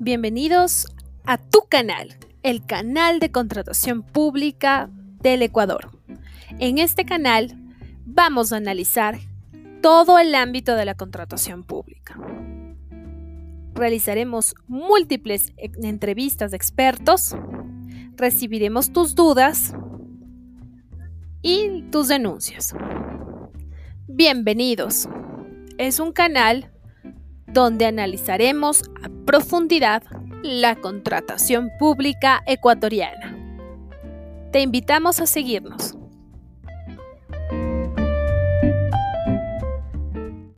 Bienvenidos a tu canal, el canal de contratación pública del Ecuador. En este canal vamos a analizar todo el ámbito de la contratación pública. Realizaremos múltiples entrevistas de expertos, recibiremos tus dudas y tus denuncias. Bienvenidos. Es un canal donde analizaremos a profundidad la contratación pública ecuatoriana. Te invitamos a seguirnos.